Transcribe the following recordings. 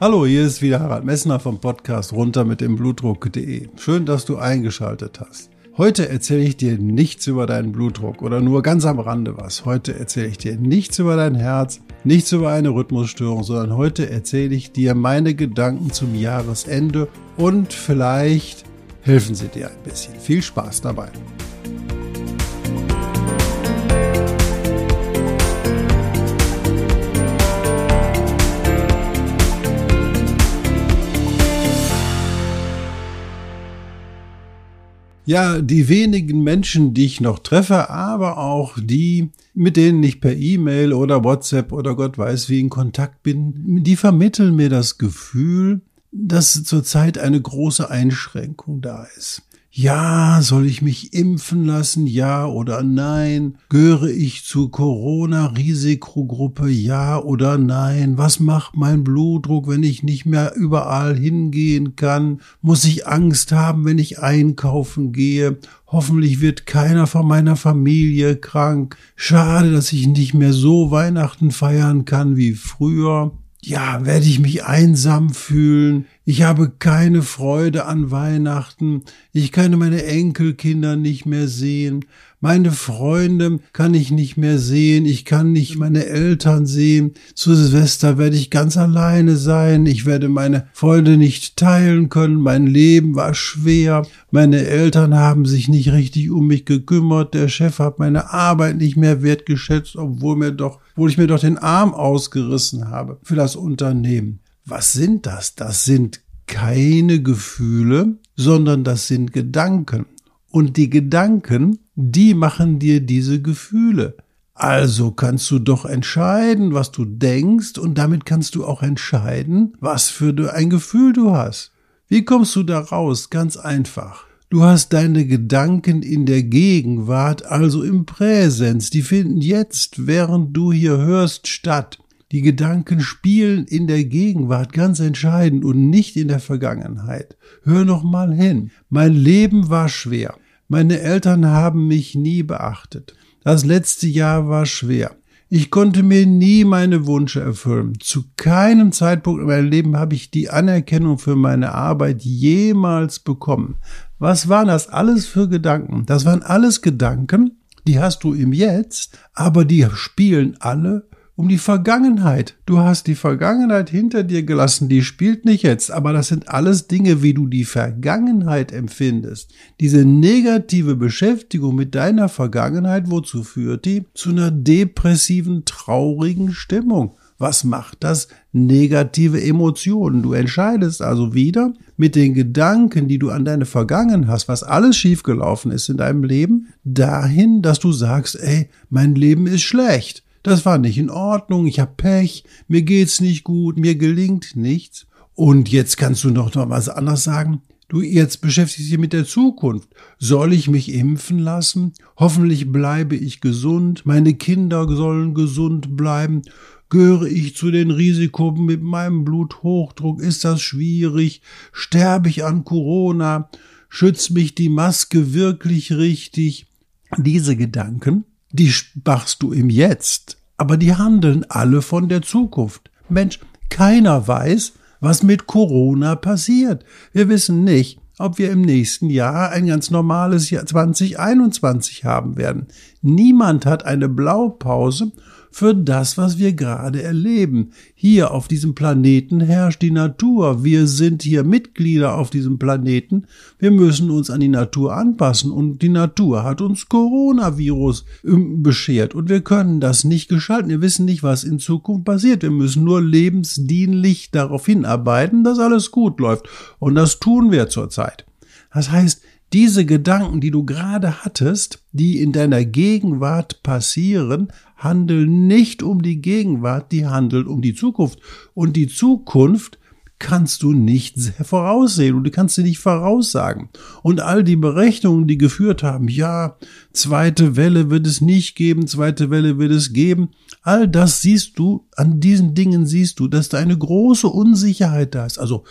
Hallo, hier ist wieder Harald Messner vom Podcast runter mit dem Blutdruck.de. Schön, dass du eingeschaltet hast. Heute erzähle ich dir nichts über deinen Blutdruck oder nur ganz am Rande was. Heute erzähle ich dir nichts über dein Herz, nichts über eine Rhythmusstörung, sondern heute erzähle ich dir meine Gedanken zum Jahresende und vielleicht helfen sie dir ein bisschen. Viel Spaß dabei. Ja, die wenigen Menschen, die ich noch treffe, aber auch die, mit denen ich per E-Mail oder WhatsApp oder Gott weiß wie in Kontakt bin, die vermitteln mir das Gefühl, dass zurzeit eine große Einschränkung da ist. Ja, soll ich mich impfen lassen? Ja oder nein? Gehöre ich zur Corona-Risikogruppe? Ja oder nein? Was macht mein Blutdruck, wenn ich nicht mehr überall hingehen kann? Muss ich Angst haben, wenn ich einkaufen gehe? Hoffentlich wird keiner von meiner Familie krank. Schade, dass ich nicht mehr so Weihnachten feiern kann wie früher ja, werde ich mich einsam fühlen. Ich habe keine Freude an Weihnachten. Ich kann meine Enkelkinder nicht mehr sehen. Meine Freunde kann ich nicht mehr sehen. Ich kann nicht meine Eltern sehen. Zu Silvester werde ich ganz alleine sein. Ich werde meine Freunde nicht teilen können. Mein Leben war schwer. Meine Eltern haben sich nicht richtig um mich gekümmert. Der Chef hat meine Arbeit nicht mehr wertgeschätzt, obwohl mir doch, obwohl ich mir doch den Arm ausgerissen habe für das Unternehmen. Was sind das? Das sind keine Gefühle, sondern das sind Gedanken. Und die Gedanken, die machen dir diese Gefühle. Also kannst du doch entscheiden, was du denkst, und damit kannst du auch entscheiden, was für ein Gefühl du hast. Wie kommst du da raus? Ganz einfach. Du hast deine Gedanken in der Gegenwart, also im Präsens, die finden jetzt, während du hier hörst, statt. Die Gedanken spielen in der Gegenwart ganz entscheidend und nicht in der Vergangenheit. Hör noch mal hin. Mein Leben war schwer. Meine Eltern haben mich nie beachtet. Das letzte Jahr war schwer. Ich konnte mir nie meine Wünsche erfüllen. Zu keinem Zeitpunkt in meinem Leben habe ich die Anerkennung für meine Arbeit jemals bekommen. Was waren das alles für Gedanken? Das waren alles Gedanken, die hast du im Jetzt, aber die spielen alle um die Vergangenheit. Du hast die Vergangenheit hinter dir gelassen, die spielt nicht jetzt, aber das sind alles Dinge, wie du die Vergangenheit empfindest. Diese negative Beschäftigung mit deiner Vergangenheit, wozu führt die? Zu einer depressiven, traurigen Stimmung. Was macht das? Negative Emotionen. Du entscheidest also wieder mit den Gedanken, die du an deine Vergangenheit hast, was alles schiefgelaufen ist in deinem Leben, dahin, dass du sagst, ey, mein Leben ist schlecht. Das war nicht in Ordnung, ich hab Pech, mir geht's nicht gut, mir gelingt nichts. Und jetzt kannst du noch mal was anderes sagen. Du jetzt beschäftigst dich mit der Zukunft. Soll ich mich impfen lassen? Hoffentlich bleibe ich gesund. Meine Kinder sollen gesund bleiben. Gehöre ich zu den Risiken mit meinem Bluthochdruck? Ist das schwierig? Sterbe ich an Corona? Schützt mich die Maske wirklich richtig? Diese Gedanken die machst du im Jetzt, aber die handeln alle von der Zukunft. Mensch, keiner weiß, was mit Corona passiert. Wir wissen nicht, ob wir im nächsten Jahr ein ganz normales Jahr 2021 haben werden. Niemand hat eine Blaupause für das, was wir gerade erleben. Hier auf diesem Planeten herrscht die Natur. Wir sind hier Mitglieder auf diesem Planeten. Wir müssen uns an die Natur anpassen und die Natur hat uns Coronavirus ähm, beschert und wir können das nicht gestalten. Wir wissen nicht, was in Zukunft passiert. Wir müssen nur lebensdienlich darauf hinarbeiten, dass alles gut läuft. Und das tun wir zurzeit. Das heißt, diese Gedanken, die du gerade hattest, die in deiner Gegenwart passieren, handeln nicht um die Gegenwart, die handeln um die Zukunft. Und die Zukunft kannst du nicht voraussehen und du kannst sie nicht voraussagen. Und all die Berechnungen, die geführt haben, ja, zweite Welle wird es nicht geben, zweite Welle wird es geben, all das siehst du, an diesen Dingen siehst du, dass da eine große Unsicherheit da ist. Also,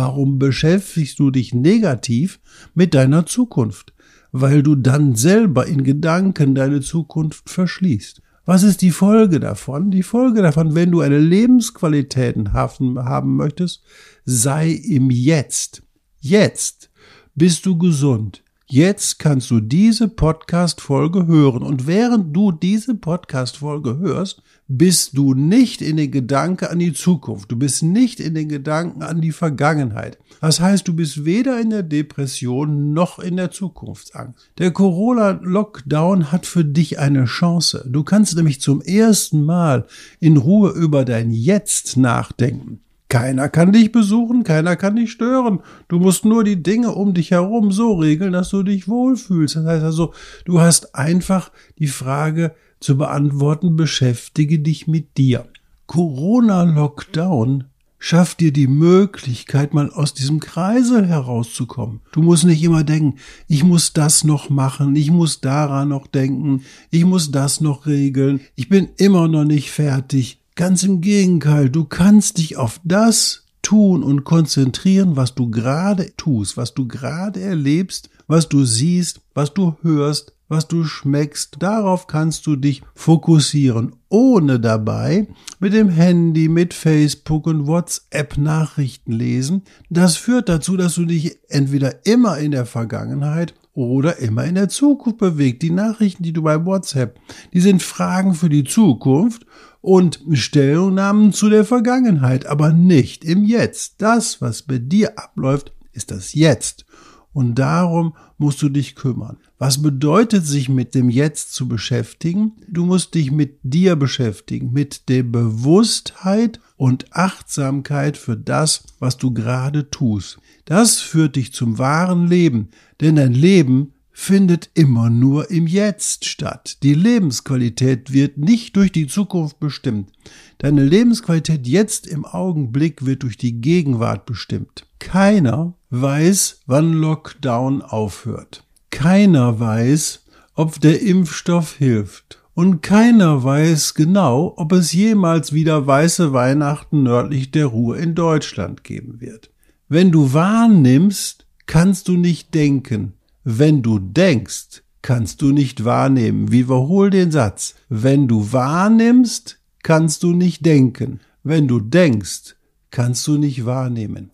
warum beschäftigst du dich negativ mit deiner Zukunft? Weil du dann selber in Gedanken deine Zukunft verschließt. Was ist die Folge davon? Die Folge davon, wenn du eine Lebensqualität haben möchtest, sei im Jetzt. Jetzt bist du gesund. Jetzt kannst du diese Podcast-Folge hören. Und während du diese Podcast-Folge hörst, bist du nicht in den Gedanken an die Zukunft. Du bist nicht in den Gedanken an die Vergangenheit. Das heißt, du bist weder in der Depression noch in der Zukunftsangst. Der Corona-Lockdown hat für dich eine Chance. Du kannst nämlich zum ersten Mal in Ruhe über dein Jetzt nachdenken. Keiner kann dich besuchen, keiner kann dich stören. Du musst nur die Dinge um dich herum so regeln, dass du dich wohlfühlst. Das heißt also, du hast einfach die Frage zu beantworten, beschäftige dich mit dir. Corona-Lockdown schafft dir die Möglichkeit, mal aus diesem Kreisel herauszukommen. Du musst nicht immer denken, ich muss das noch machen, ich muss daran noch denken, ich muss das noch regeln, ich bin immer noch nicht fertig. Ganz im Gegenteil, du kannst dich auf das tun und konzentrieren, was du gerade tust, was du gerade erlebst, was du siehst, was du hörst, was du schmeckst. Darauf kannst du dich fokussieren, ohne dabei mit dem Handy, mit Facebook und WhatsApp Nachrichten lesen. Das führt dazu, dass du dich entweder immer in der Vergangenheit oder immer in der Zukunft bewegt. Die Nachrichten, die du bei WhatsApp, die sind Fragen für die Zukunft und Stellungnahmen zu der Vergangenheit, aber nicht im Jetzt. Das, was bei dir abläuft, ist das Jetzt. Und darum musst du dich kümmern. Was bedeutet sich mit dem Jetzt zu beschäftigen? Du musst dich mit dir beschäftigen, mit der Bewusstheit und Achtsamkeit für das, was du gerade tust. Das führt dich zum wahren Leben, denn dein Leben findet immer nur im Jetzt statt. Die Lebensqualität wird nicht durch die Zukunft bestimmt. Deine Lebensqualität jetzt im Augenblick wird durch die Gegenwart bestimmt. Keiner weiß, wann Lockdown aufhört. Keiner weiß, ob der Impfstoff hilft. Und keiner weiß genau, ob es jemals wieder weiße Weihnachten nördlich der Ruhr in Deutschland geben wird. Wenn du wahrnimmst, kannst du nicht denken. Wenn du denkst, kannst du nicht wahrnehmen. Wiederhol den Satz. Wenn du wahrnimmst, kannst du nicht denken. Wenn du denkst, kannst du nicht wahrnehmen.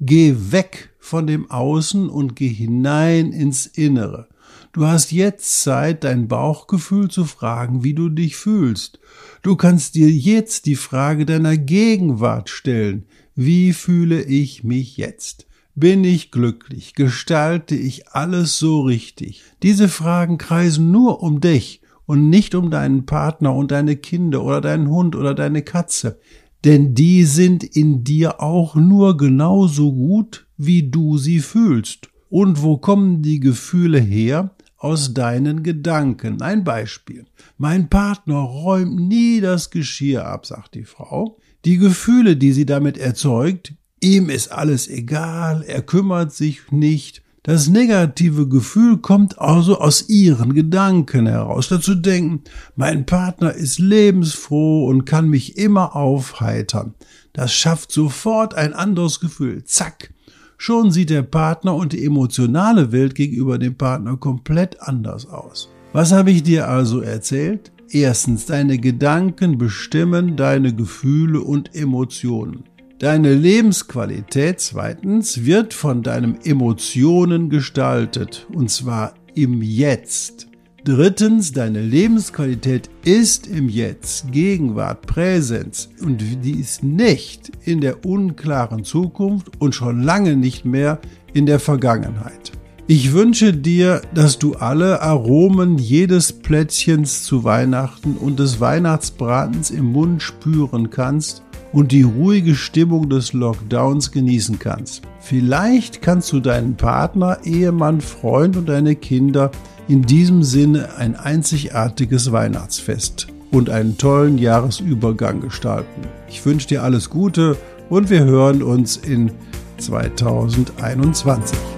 Geh weg von dem Außen und geh hinein ins Innere. Du hast jetzt Zeit, dein Bauchgefühl zu fragen, wie du dich fühlst. Du kannst dir jetzt die Frage deiner Gegenwart stellen. Wie fühle ich mich jetzt? Bin ich glücklich? Gestalte ich alles so richtig? Diese Fragen kreisen nur um dich und nicht um deinen Partner und deine Kinder oder deinen Hund oder deine Katze. Denn die sind in dir auch nur genauso gut, wie du sie fühlst. Und wo kommen die Gefühle her? Aus deinen Gedanken. Ein Beispiel. Mein Partner räumt nie das Geschirr ab, sagt die Frau. Die Gefühle, die sie damit erzeugt, Ihm ist alles egal, er kümmert sich nicht. Das negative Gefühl kommt also aus ihren Gedanken heraus. Dazu denken, mein Partner ist lebensfroh und kann mich immer aufheitern. Das schafft sofort ein anderes Gefühl. Zack. Schon sieht der Partner und die emotionale Welt gegenüber dem Partner komplett anders aus. Was habe ich dir also erzählt? Erstens, deine Gedanken bestimmen deine Gefühle und Emotionen. Deine Lebensqualität zweitens wird von deinen Emotionen gestaltet, und zwar im Jetzt. Drittens, deine Lebensqualität ist im Jetzt, Gegenwart, Präsenz und die ist nicht in der unklaren Zukunft und schon lange nicht mehr in der Vergangenheit. Ich wünsche dir, dass du alle Aromen jedes Plätzchens zu Weihnachten und des Weihnachtsbratens im Mund spüren kannst und die ruhige Stimmung des Lockdowns genießen kannst. Vielleicht kannst du deinen Partner, Ehemann, Freund und deine Kinder in diesem Sinne ein einzigartiges Weihnachtsfest und einen tollen Jahresübergang gestalten. Ich wünsche dir alles Gute und wir hören uns in 2021.